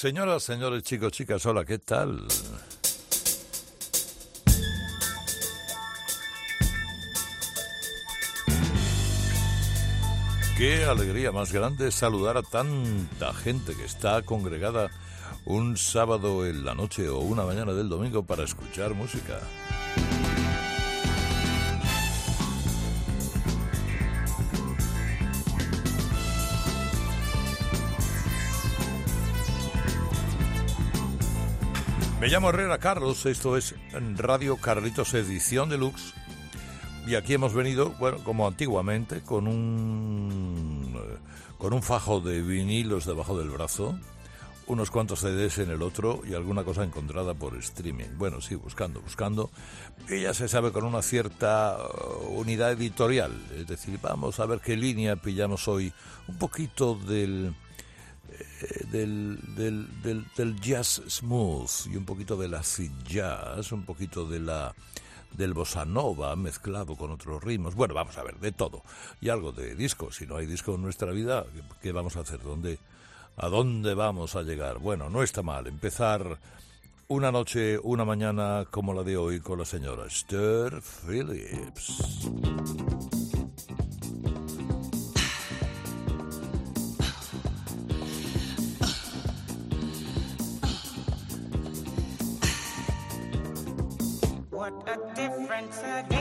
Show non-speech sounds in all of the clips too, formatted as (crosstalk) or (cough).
Señoras, señores, chicos, chicas, hola, ¿qué tal? Qué alegría más grande saludar a tanta gente que está congregada un sábado en la noche o una mañana del domingo para escuchar música. Me llamo Herrera Carlos, esto es Radio Carlitos Edición Deluxe y aquí hemos venido, bueno, como antiguamente, con un con un fajo de vinilos debajo del brazo, unos cuantos CDs en el otro y alguna cosa encontrada por streaming. Bueno, sí, buscando, buscando. Y ya se sabe con una cierta uh, unidad editorial. Es decir, vamos a ver qué línea pillamos hoy. Un poquito del eh, del, del, del, jazz smooth y un poquito del acid jazz, un poquito de la del bossa nova mezclado con otros ritmos. Bueno, vamos a ver, de todo. Y algo de disco. Si no hay disco en nuestra vida, ¿qué vamos a hacer? ¿Dónde, ¿A dónde vamos a llegar? Bueno, no está mal empezar una noche, una mañana como la de hoy con la señora Esther Phillips. Difference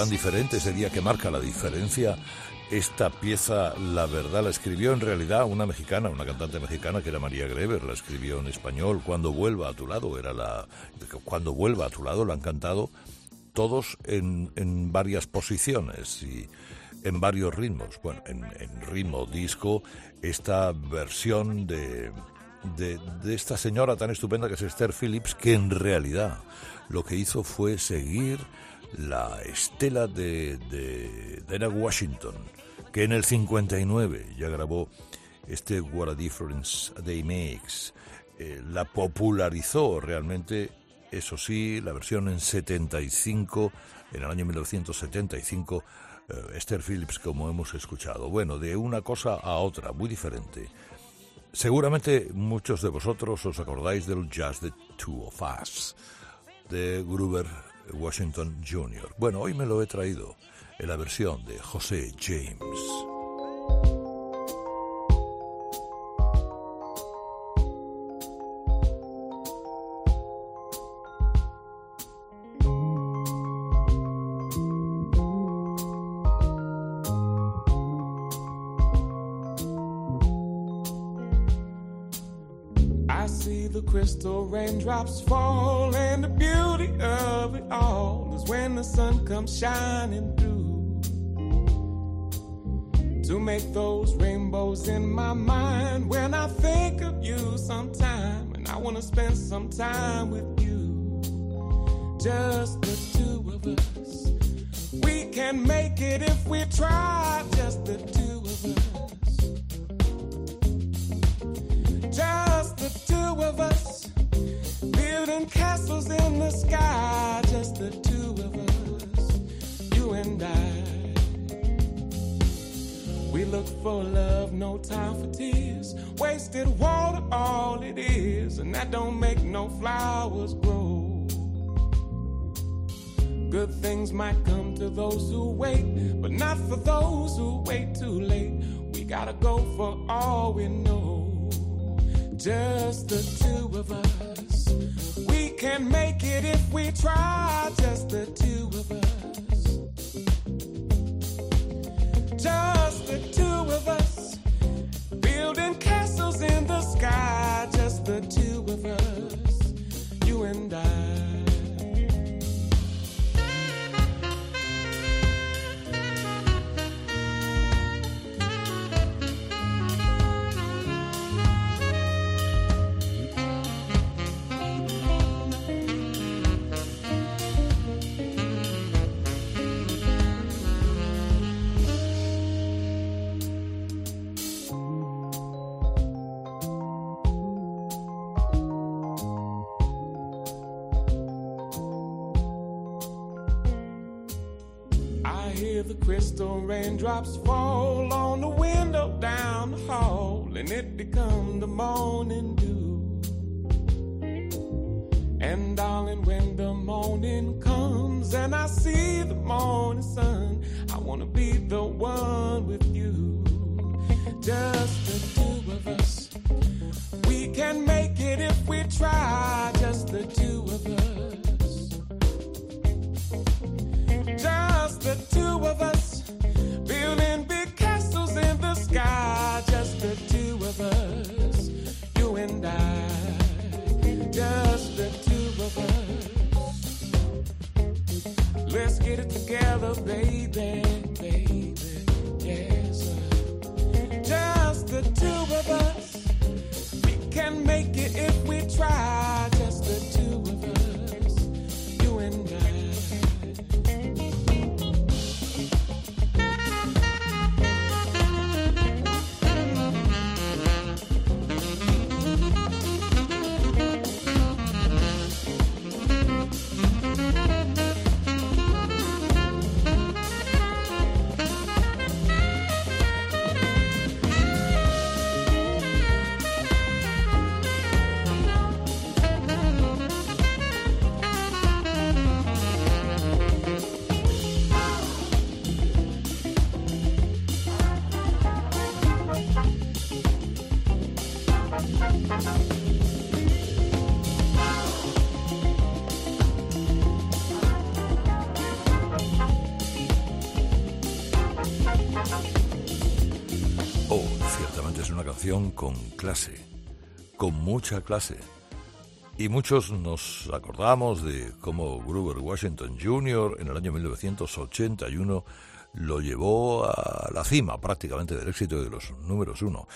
tan diferente, ese día que marca la diferencia, esta pieza, la verdad, la escribió en realidad una mexicana, una cantante mexicana que era María Greber, la escribió en español, Cuando vuelva a tu lado, era la... Cuando vuelva a tu lado, la han cantado todos en, en varias posiciones y en varios ritmos. Bueno, en, en ritmo disco, esta versión de, de, de esta señora tan estupenda que es Esther Phillips, que en realidad lo que hizo fue seguir la estela de, de, de Washington, que en el 59 ya grabó este What a Difference a Day Makes. Eh, la popularizó realmente eso sí, la versión en 75, en el año 1975, eh, Esther Phillips, como hemos escuchado. Bueno, de una cosa a otra, muy diferente. Seguramente muchos de vosotros os acordáis del Just the Two of Us, de Gruber Washington Jr. Bueno, hoy me lo he traído en la versión de José James. Crystal raindrops fall, comes shining through. To make those rainbows in my mind when I think of you sometime, and I want to spend some time with you. Just the two of us. We can make it if we try, just the two of us. Just the two of us, building castles in the sky. We look for love, no time for tears. Wasted water, all it is, and that don't make no flowers grow. Good things might come to those who wait, but not for those who wait too late. We gotta go for all we know just the two of us. We can make it if we try, just the two of us. Just the two of us, building castles in the sky, just the two raindrops fall on the window down the hall, and it become the morning dew. And darling, when the morning comes and I see the morning sun, I wanna be the one with you. Just baby, baby. Yes. Just the two of us. We can make it if we try. Con clase, con mucha clase. Y muchos nos acordamos de cómo Gruber Washington Jr. en el año 1981 lo llevó a la cima prácticamente del éxito de los números uno.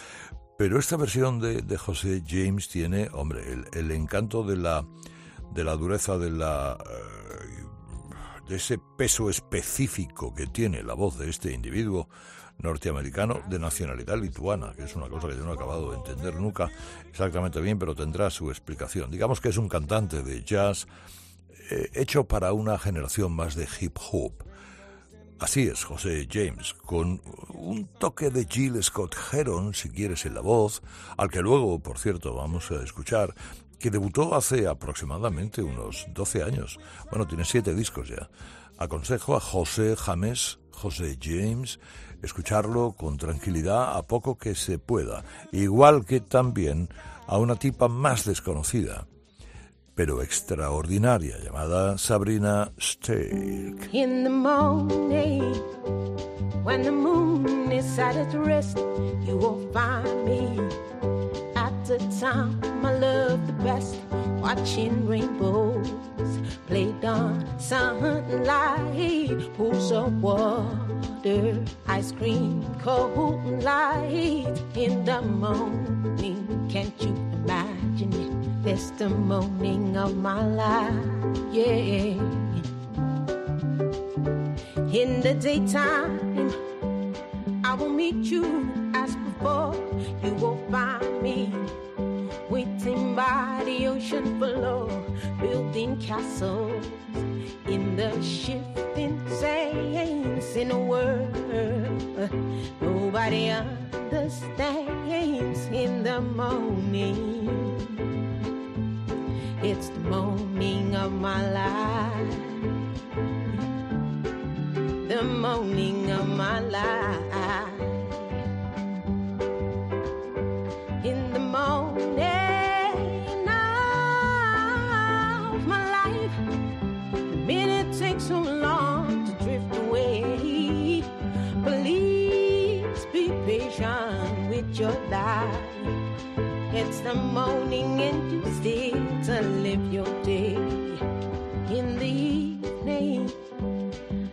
Pero esta versión de, José James tiene, hombre, el, el encanto de la, de la dureza de la eh, de ese peso específico que tiene la voz de este individuo norteamericano de nacionalidad lituana, que es una cosa que yo no he acabado de entender nunca exactamente bien, pero tendrá su explicación. Digamos que es un cantante de jazz eh, hecho para una generación más de hip hop. Así es, José James, con un toque de Jill Scott Heron, si quieres, en la voz, al que luego, por cierto, vamos a escuchar, que debutó hace aproximadamente unos 12 años. Bueno, tiene siete discos ya. Aconsejo a José James, José James, escucharlo con tranquilidad a poco que se pueda, igual que también a una tipa más desconocida, pero extraordinaria, llamada Sabrina Steak. The time I love the best, watching rainbows played on sunlight, pools of water, ice cream, cold light in the morning. Can't you imagine it? It's the morning of my life, yeah. In the daytime, I will meet you as before. You won't find me waiting by the ocean floor, building castles in the shifting sands in a world nobody understands. In the morning, it's the morning of my life the morning of my life. It's the morning and you still to live your day. In the evening,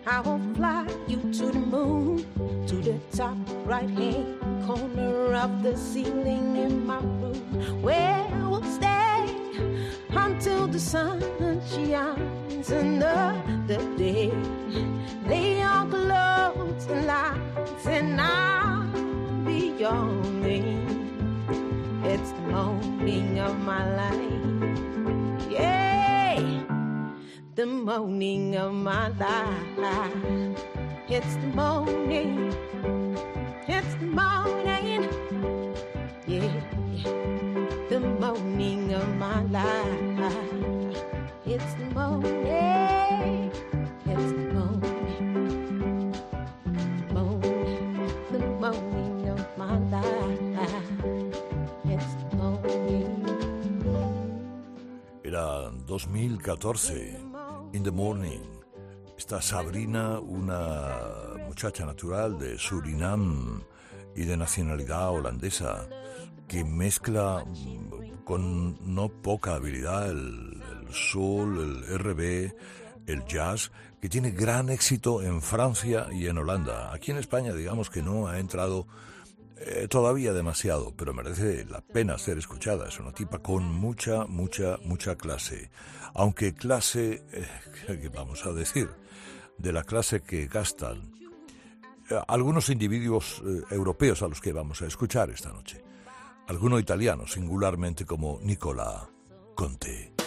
I will fly you to the moon, to the top right hand corner of the ceiling in my room, where we'll stay until the sun shines another day. Lay your clothes and lights, and I'll be your. It's the morning of my life. Yeah the morning of my life. It's the morning. It's the morning. Yeah, the morning of my life. It's the morning. It's the morning. The morning. The morning of my life. It's the morning. Era 2014, In the Morning. Está Sabrina, una muchacha natural de Surinam y de nacionalidad holandesa, que mezcla con no poca habilidad el, el soul, el RB, el jazz, que tiene gran éxito en Francia y en Holanda. Aquí en España, digamos que no ha entrado eh, todavía demasiado, pero merece la pena ser escuchada. Es una tipa con mucha, mucha, mucha clase. Aunque clase, eh, (laughs) ¿qué vamos a decir? De la clase que gastan eh, algunos individuos eh, europeos a los que vamos a escuchar esta noche. Alguno italiano, singularmente como Nicola Conte.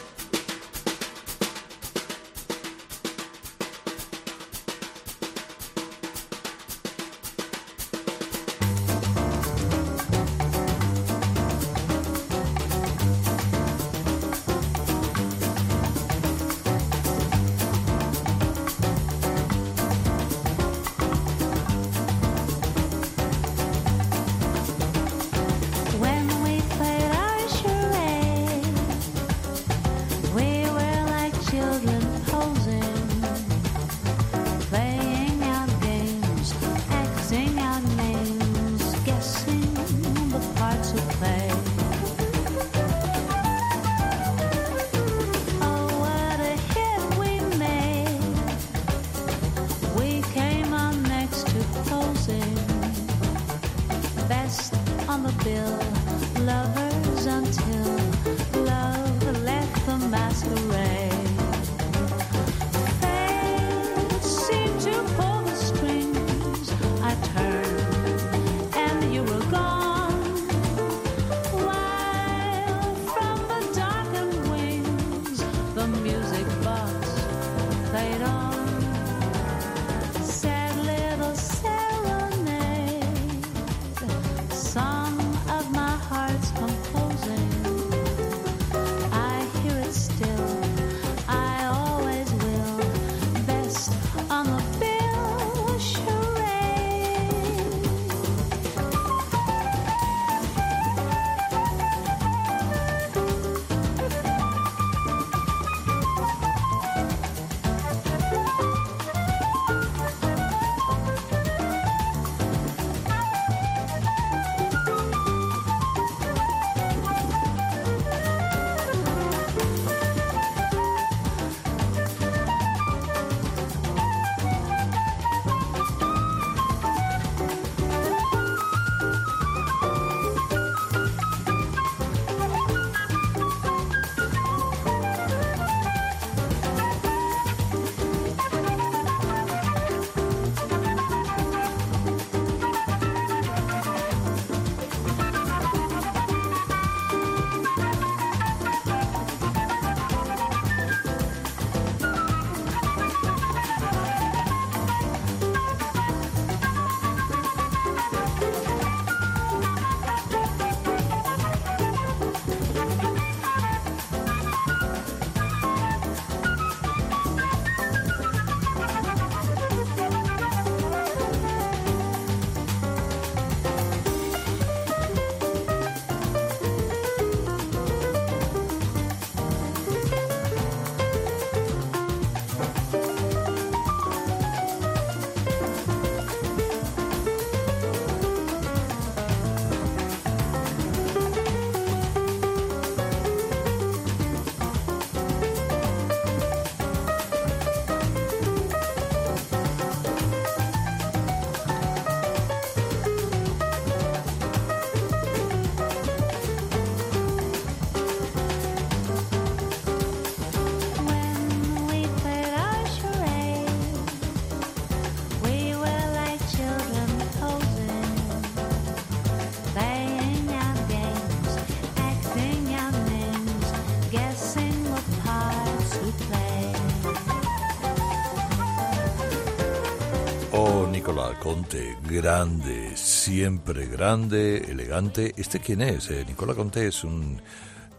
Grande, siempre grande, elegante. ¿Este quién es? Eh, Nicola Conte es un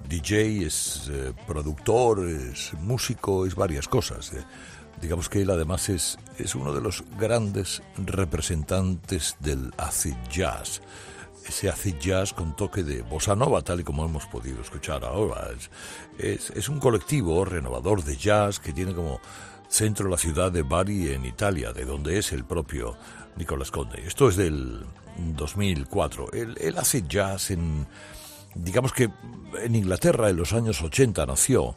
DJ, es eh, productor, es músico, es varias cosas. eh. Digamos que él además es, es uno de los grandes representantes del acid jazz. Ese acid jazz con toque de bossa nova, tal y como hemos podido escuchar ahora. Es, es, es un colectivo renovador de jazz que tiene como centro la ciudad de Bari en Italia, de donde es el propio Nicolas Conde. Esto es del 2004. Él, él hace jazz en, digamos que en Inglaterra en los años 80 nació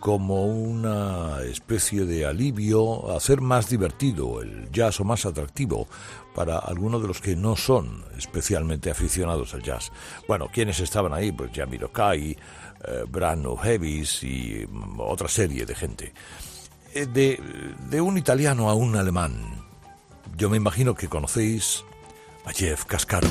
como una especie de alivio hacer más divertido el jazz o más atractivo para algunos de los que no son especialmente aficionados al jazz. Bueno, ¿quiénes estaban ahí? Pues Jamiro Kai, eh, Brano Heavis y mm, otra serie de gente. Eh, De, de un italiano a un alemán. Yo me imagino que conocéis a Jeff Cascaro.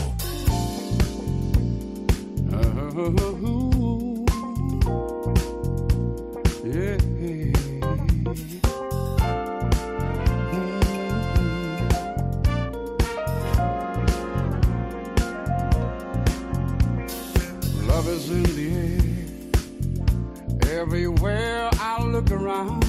Love is in the air. Everywhere I look around.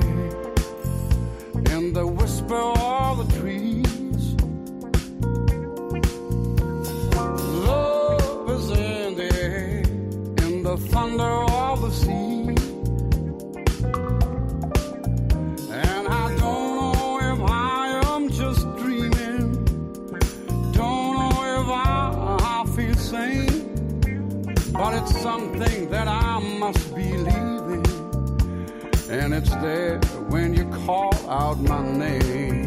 the all the trees. Love is in the air, in the thunder of the sea. And I don't know if I am just dreaming. Don't know if I, I feel sane. But it's something that I must believe in. And it's there when you call out my name.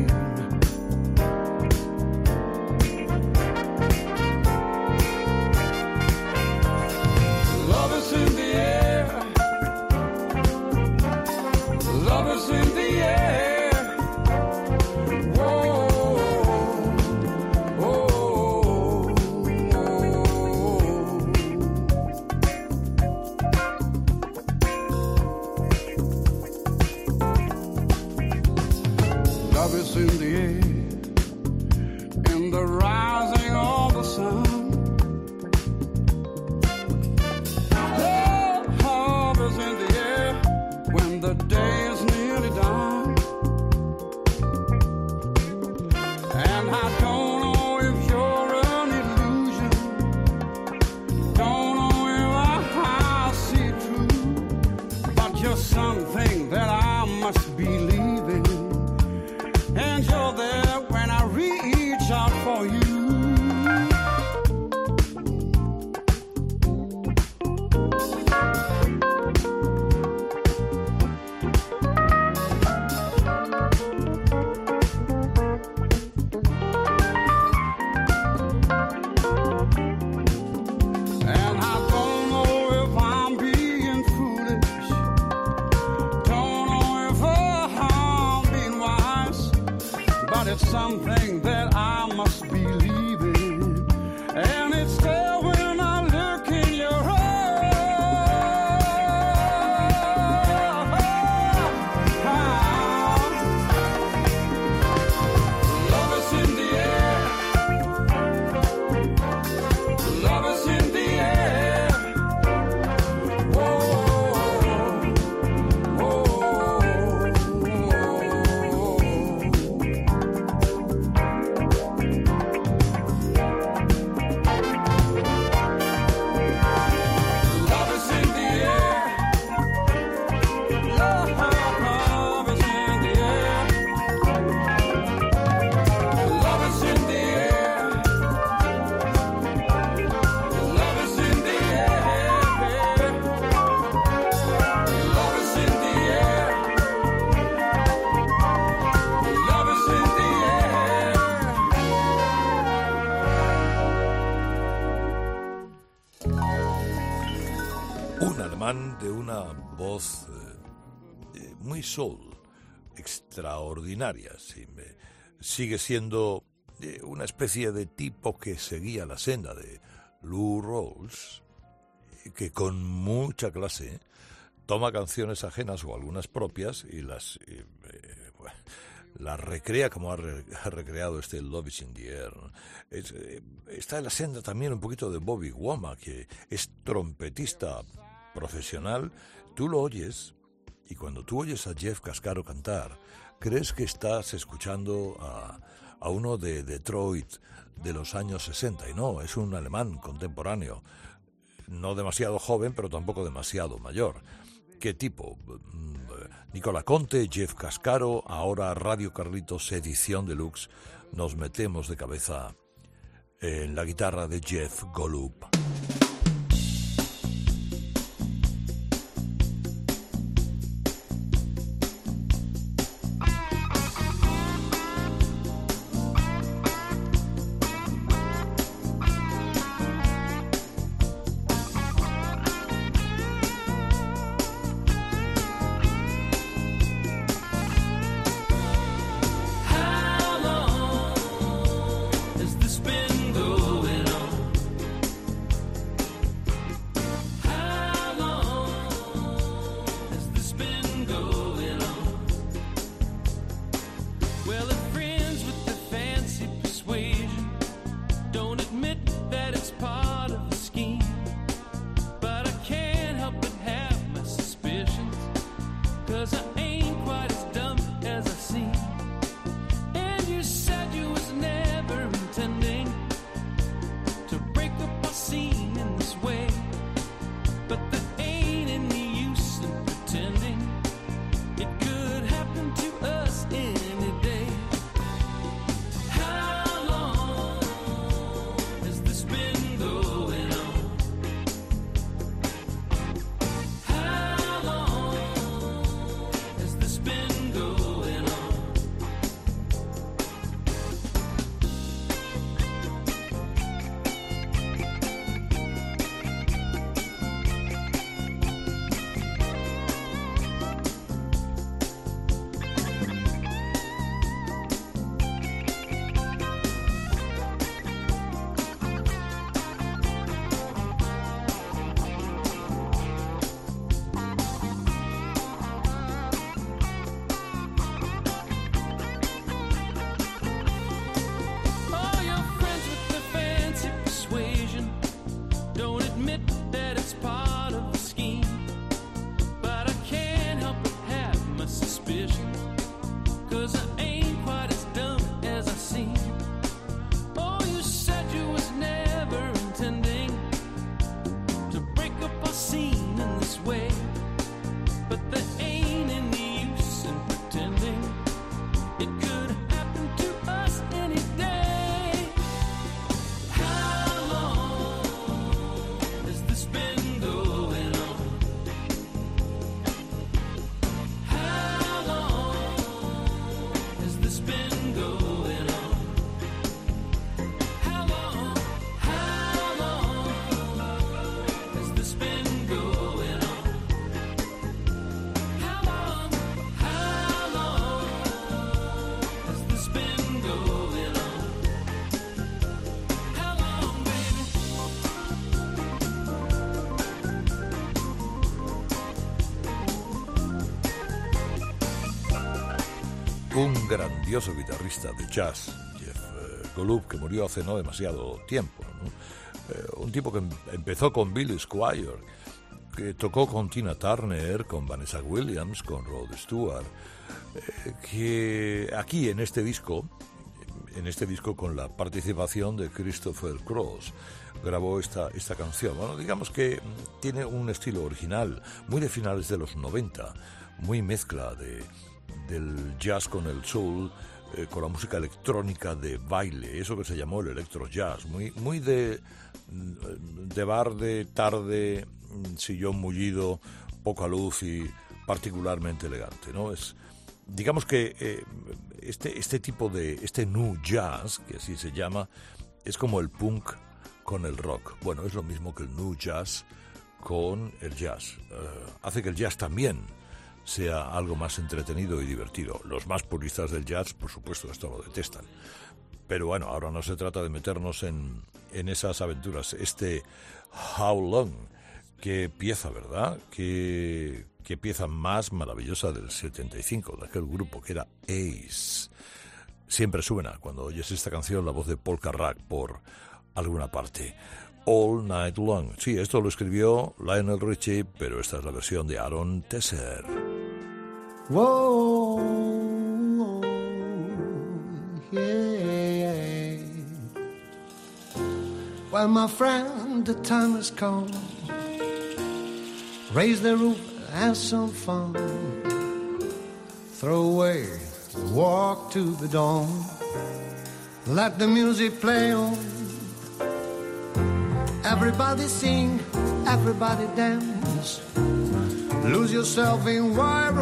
De una voz eh, eh, muy soul, extraordinaria. sigue siendo eh, una especie de tipo que seguía la senda de Lou Rawls, que con mucha clase toma canciones ajenas o algunas propias y las, las recrea como ha, re- ha recreado este Love is in the Air. Es, está en la senda también un poquito de Bobby Womack, que es trompetista profesional. Tú lo oyes y cuando tú oyes a Jeff Cascaro cantar, crees que estás escuchando a, a uno de Detroit de los años 60 y no, es un alemán contemporáneo no demasiado joven, pero tampoco demasiado mayor. ¿Qué tipo? Mm, Nicola Conte, Jeff Cascaro, ahora Radio Carlitos Edición Deluxe. Nos metemos de cabeza en la guitarra de Jeff Golub. Grandioso guitarrista de jazz, Jeff eh, Golub, que murió hace no demasiado tiempo. Eh, un tipo que em- empezó con Billy Squire, que tocó con Tina Turner, con Vanessa Williams, con Rod Stewart, eh, que aquí en este disco, en este disco con la participación de Christopher Cross, grabó esta, esta canción. Bueno, digamos que tiene un estilo original, muy de finales de los 90, muy mezcla de, del jazz con el soul, eh, con la música electrónica de baile, eso que se llamó el electro jazz, muy, muy de, mm, de bar de tarde, mm, sillón mullido, poca luz y particularmente elegante, ¿no? Es, digamos que eh, este, este tipo de, este new jazz, que así se llama, es como el punk con el rock. Bueno, es lo mismo que el new jazz con el jazz. Eh, hace que el jazz también sea algo más entretenido y divertido. Los más puristas del jazz, por supuesto, esto lo detestan. Pero bueno, ahora no se trata de meternos en, en esas aventuras. Este How Long, qué pieza, ¿verdad? Qué, qué pieza más maravillosa del 75, de aquel grupo que era Ace. Siempre suena cuando oyes esta canción la voz de Paul Carrack por alguna parte. All Night Long. Sí, esto lo escribió Lionel Richie, pero esta es la versión de Aaron Tesser. Whoa, yeah. Well, my friend, the time has come. Raise the roof, have some fun. Throw away the walk to the dawn. Let the music play on. Everybody sing, everybody dance. Lose yourself in wild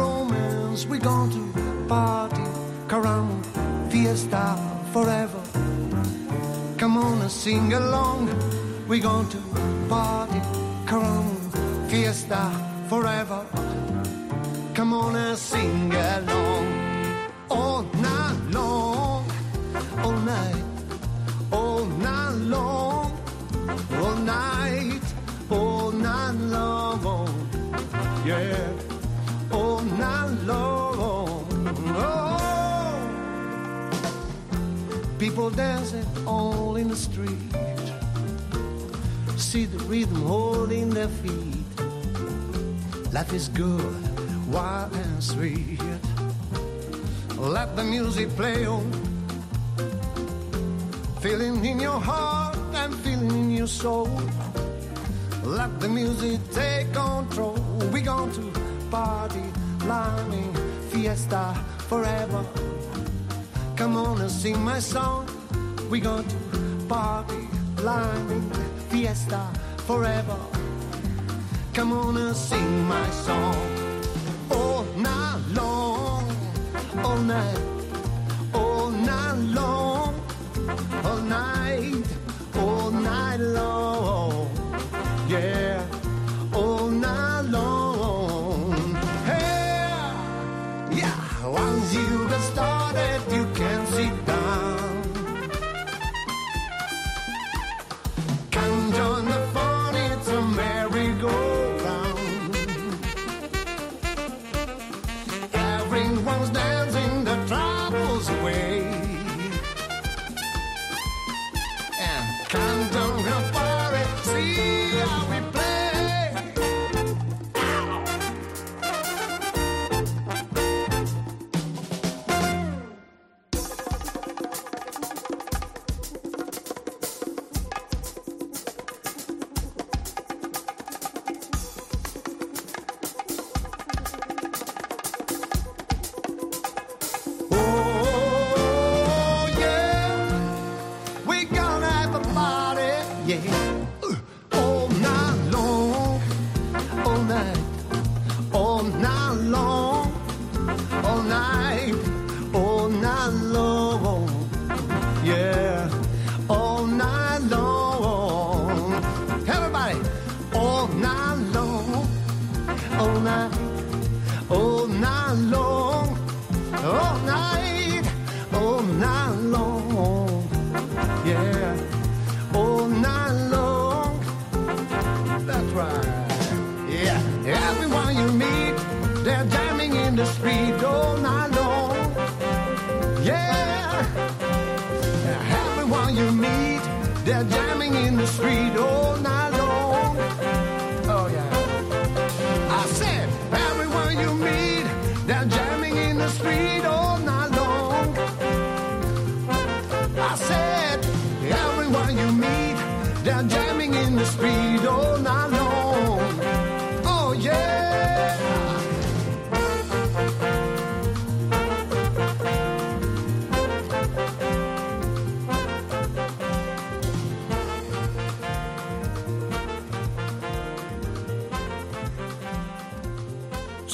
We're going to party, caramba, fiesta forever. Come on and sing along. We're going to party, caramba, fiesta forever. Come on and sing along. All night long, all night, all night long, all night, all night long. Yeah, people dancing all in the street. See the rhythm holding their feet. Life is good, wild and sweet. Let the music play on. Feeling in your heart and feeling in your soul. Let the music take control. We're going to party, climbing, fiesta forever. Come on and sing my song. We going to party, climbing, fiesta forever. Come on and sing my song. All night long, all night,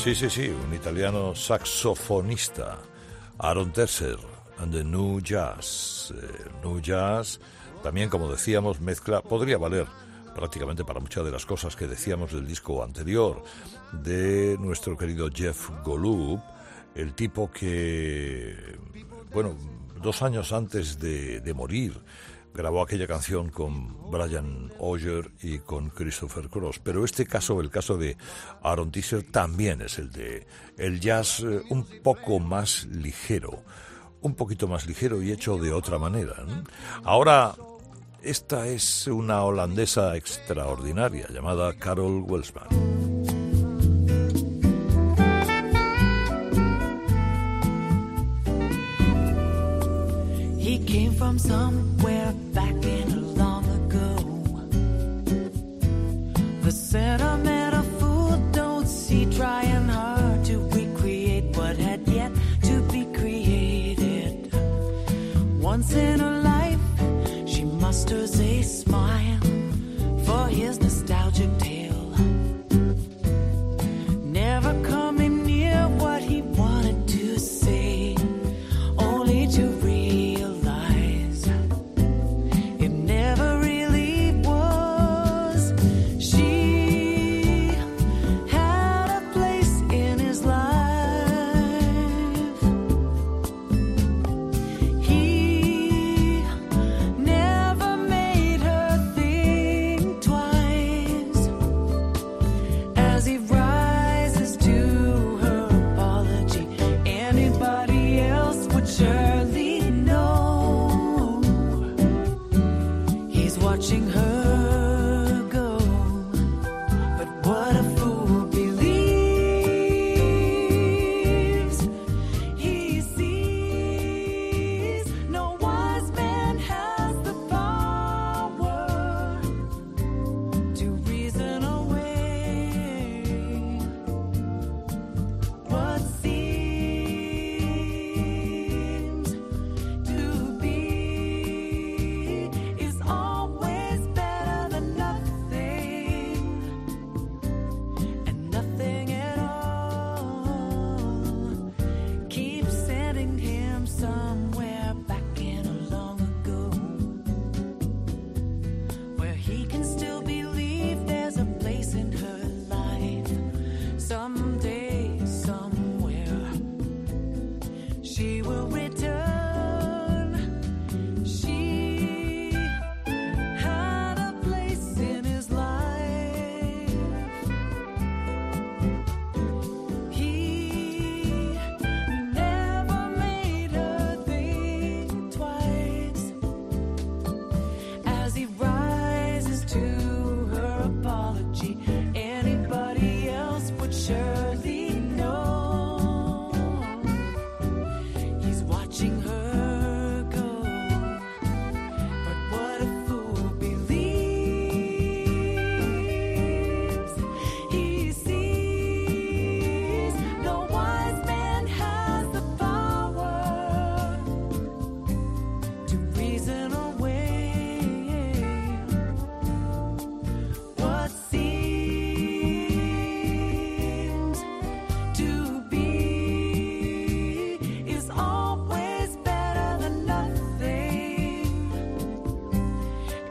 Sí, sí, sí, un italiano saxofonista, Aaron Tesser, and the New Jazz. Eh, new Jazz, también como decíamos, mezcla, podría valer prácticamente para muchas de las cosas que decíamos del disco anterior de nuestro querido Jeff Golub, el tipo que, bueno, dos años antes de, de morir, grabó aquella canción con Brian Oyer y con Christopher Cross. Pero este caso, el caso de Aaron Tisser, también es el de el jazz eh, un poco más ligero, un poquito más ligero y hecho de otra manera. Ahora, esta es una holandesa extraordinaria llamada Carol Welsman. From somewhere back in a long ago. The sentimental fool don't see trying hard to recreate what had yet to be created. Once in her life, she musters a smile for his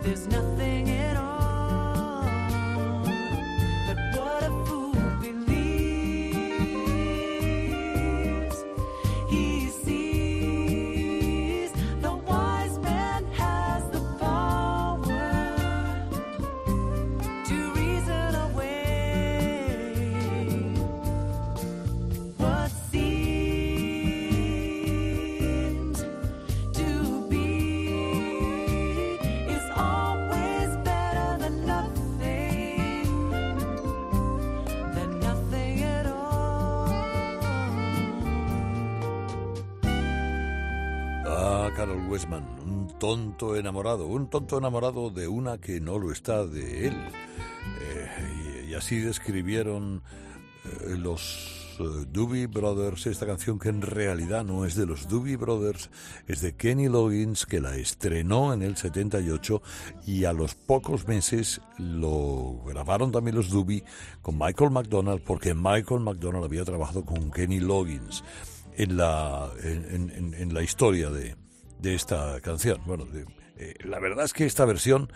There's nothing tonto enamorado, un tonto enamorado de una que no lo está de él. Eh, y, así describieron eh, los eh, Doobie Brothers esta canción que en realidad no es de los Doobie Brothers, es de Kenny Loggins que la estrenó en el 78 y a los pocos meses lo grabaron también los Doobie con Michael McDonald porque Michael McDonald había trabajado con Kenny Loggins en la, en- en la historia de, de esta canción. Bueno, de, eh, la verdad es que esta versión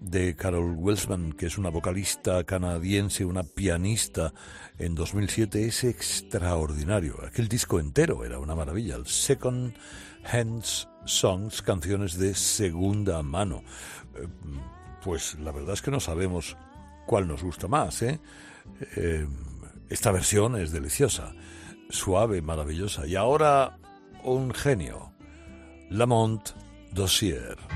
de Carol Welsman, que es una vocalista canadiense, una pianista, en 2007 es extraordinario. Aquel disco entero era una maravilla. El Second Hands Songs, canciones de segunda mano. Eh, pues la verdad es que no sabemos cuál nos gusta más. Eh, eh esta versión es deliciosa, suave, maravillosa. Y ahora un genio. Lamont Dossier.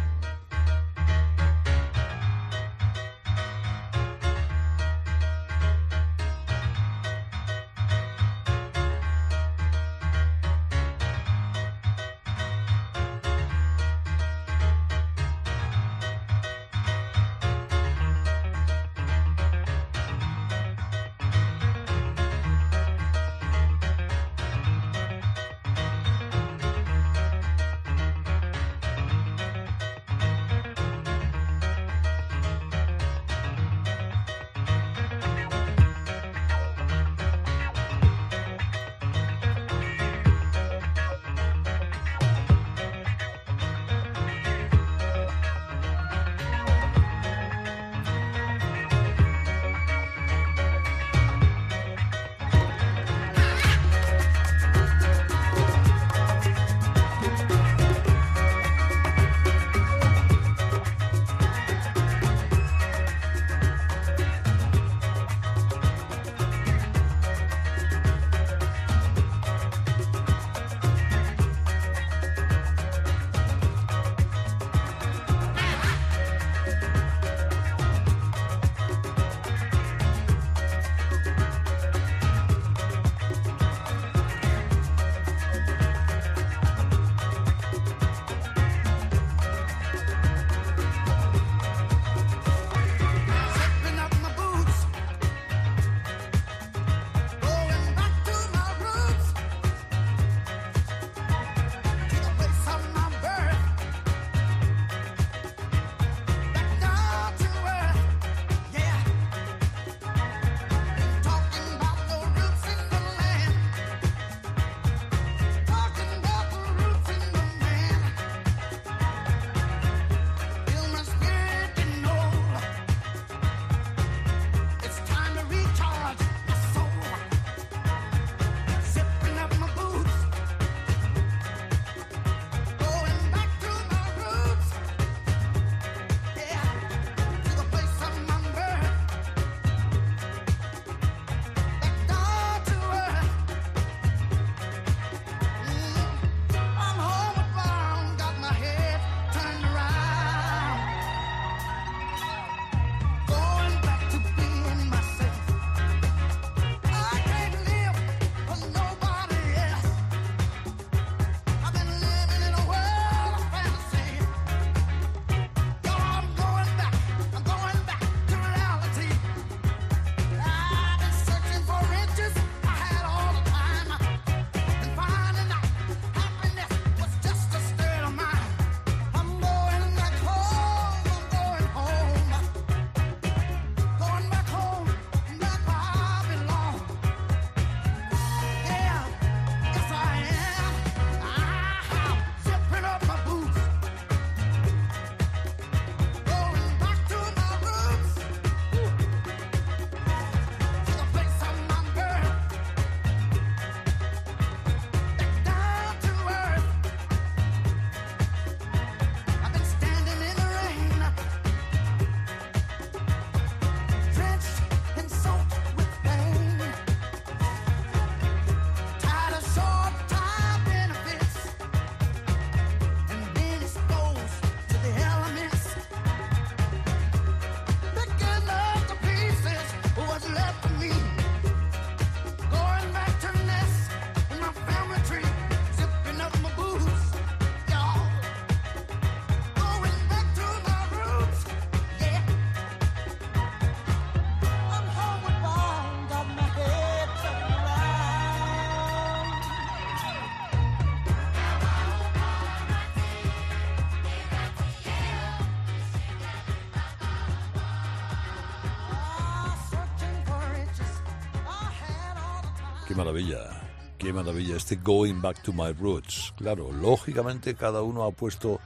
maravilla. Qué maravilla este Going Back to My Roots. Claro, lógicamente cada uno ha puesto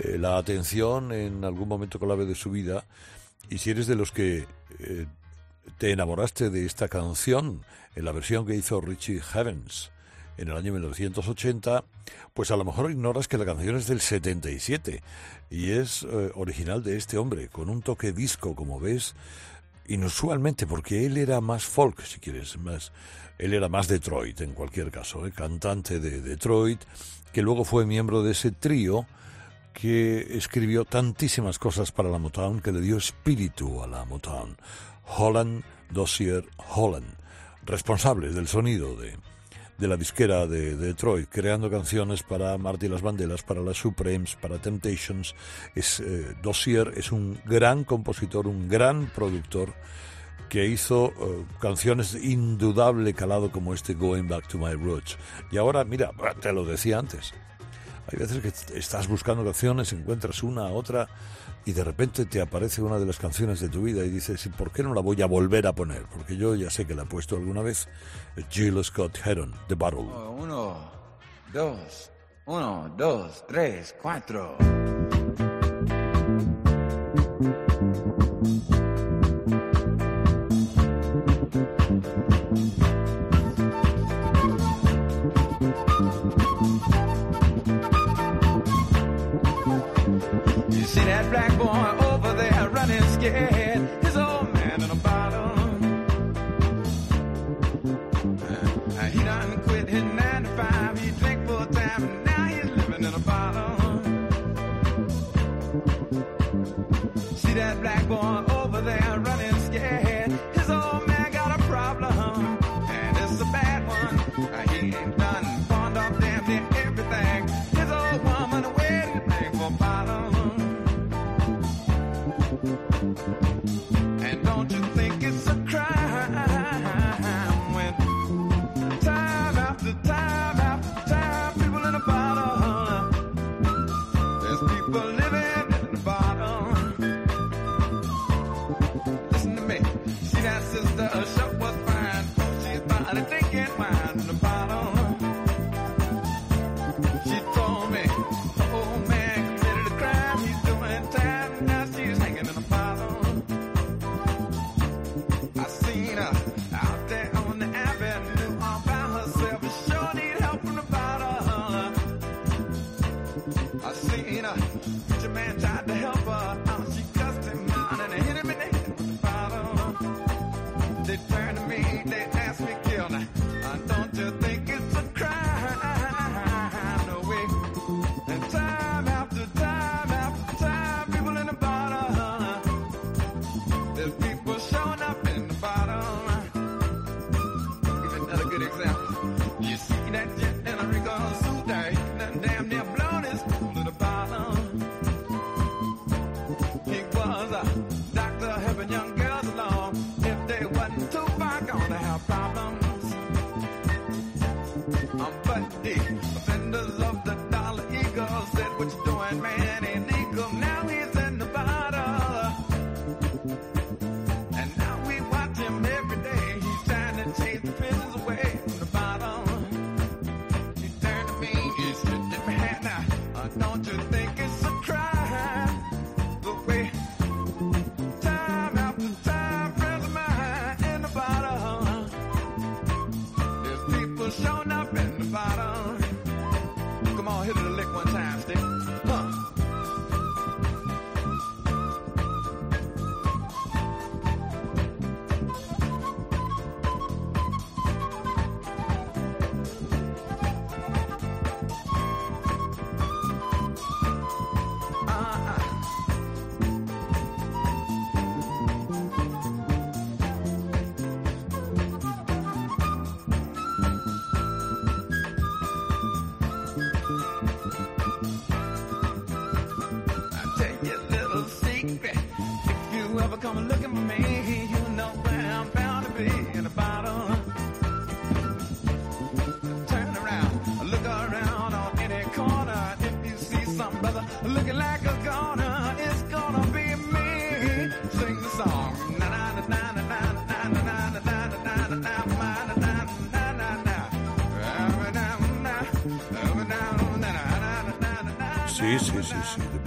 eh, la atención en algún momento clave de su vida y si eres de los que eh, te enamoraste de esta canción en la versión que hizo Richie Havens en el año 1980, pues a lo mejor ignoras que la canción es del 77 y es eh, original de este hombre, con un toque disco, como ves, inusualmente, porque él era más folk, si quieres, más él era más Detroit en cualquier caso, ¿eh? cantante de Detroit, que luego fue miembro de ese trío que escribió tantísimas cosas para la Motown, que le dio espíritu a la Motown. Holland, Dossier, Holland, responsables del sonido de, de la disquera de, de Detroit, creando canciones para Marty las Banderas, para las Supremes, para Temptations. Es, eh, Dossier es un gran compositor, un gran productor que hizo eh, canciones indudable calado como este Going Back to My Roots. Y ahora, mira, te lo decía antes, hay veces que estás buscando canciones, encuentras una, otra, y de repente te aparece una de las canciones de tu vida y dices, "¿Y ¿por qué no la voy a volver a poner? Porque yo ya sé que la he puesto alguna vez. Jill Scott Heron, The Battle. Uno, dos, uno, dos, tres, cuatro.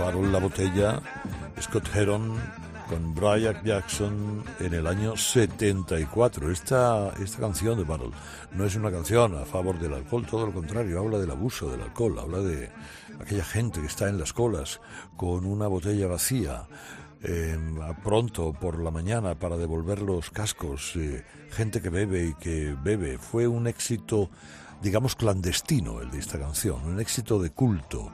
Barrel, la botella. Scott Heron con Brian Jackson en el año 74. Esta, esta canción de Barrel no es una canción a favor del alcohol, todo lo contrario, habla del abuso del alcohol, habla de aquella gente que está en las colas con una botella vacía. a pronto por la mañana para devolver los cascos, eh, gente que bebe y que bebe. Fue un éxito, digamos, clandestino el de esta canción, un éxito de culto,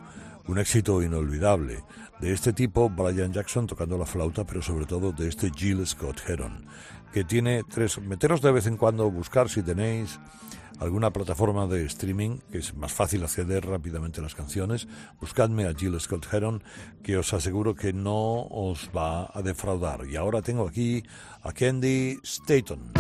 un éxito inolvidable. De este tipo, Brian Jackson tocando la flauta, pero sobre todo de este Jill Scott Heron, que tiene tres. Meteros de vez en cuando buscar si tenéis alguna plataforma de streaming, que es más fácil acceder rápidamente a las canciones, buscadme a Jill Scott Heron, que os aseguro que no os va a defraudar. Y ahora tengo aquí a Candy Staton.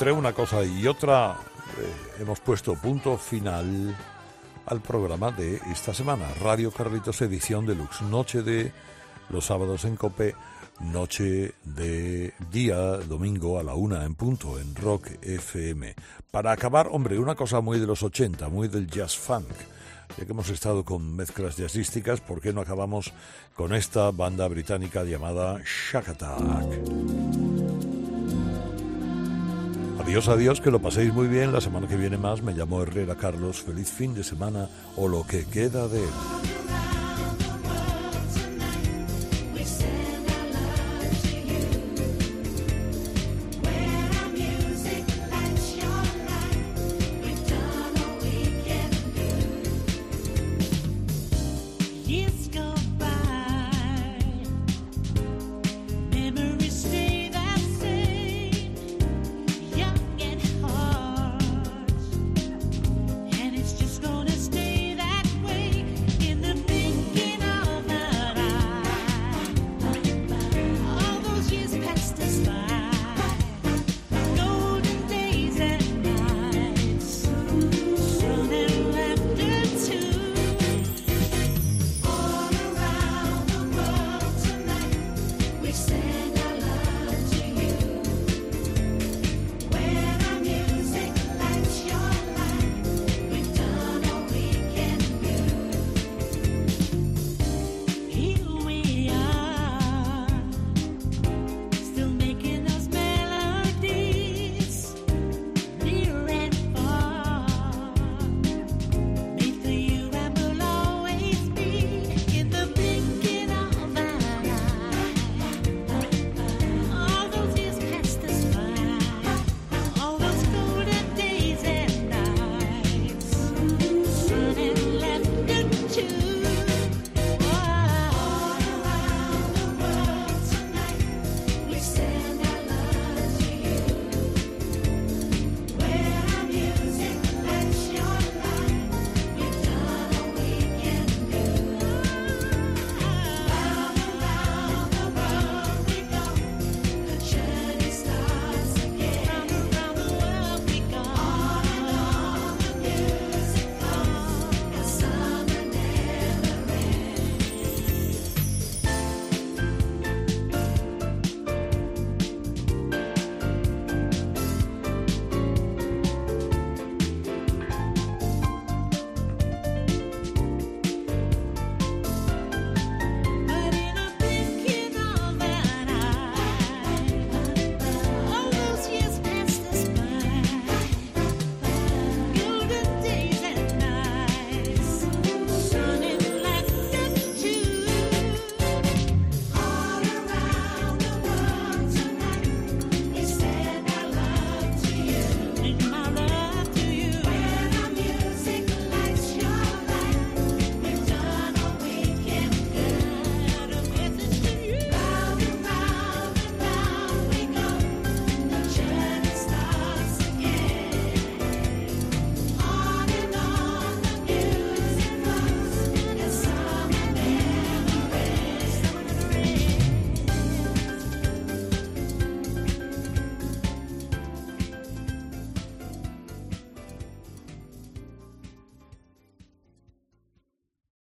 Entre una cosa y otra, eh, hemos puesto punto final al programa de esta semana. Radio Carlitos Edición Deluxe. Noche de los sábados en Cope, noche de día domingo a la una en punto en Rock FM. Para acabar, hombre, una cosa muy de los 80, muy del jazz funk. Ya que hemos estado con mezclas jazzísticas, ¿por qué no acabamos con esta banda británica llamada Shack Attack? Adiós, adiós, que lo paséis muy bien. La semana que viene más me llamo Herrera Carlos. Feliz fin de semana o lo que queda de él.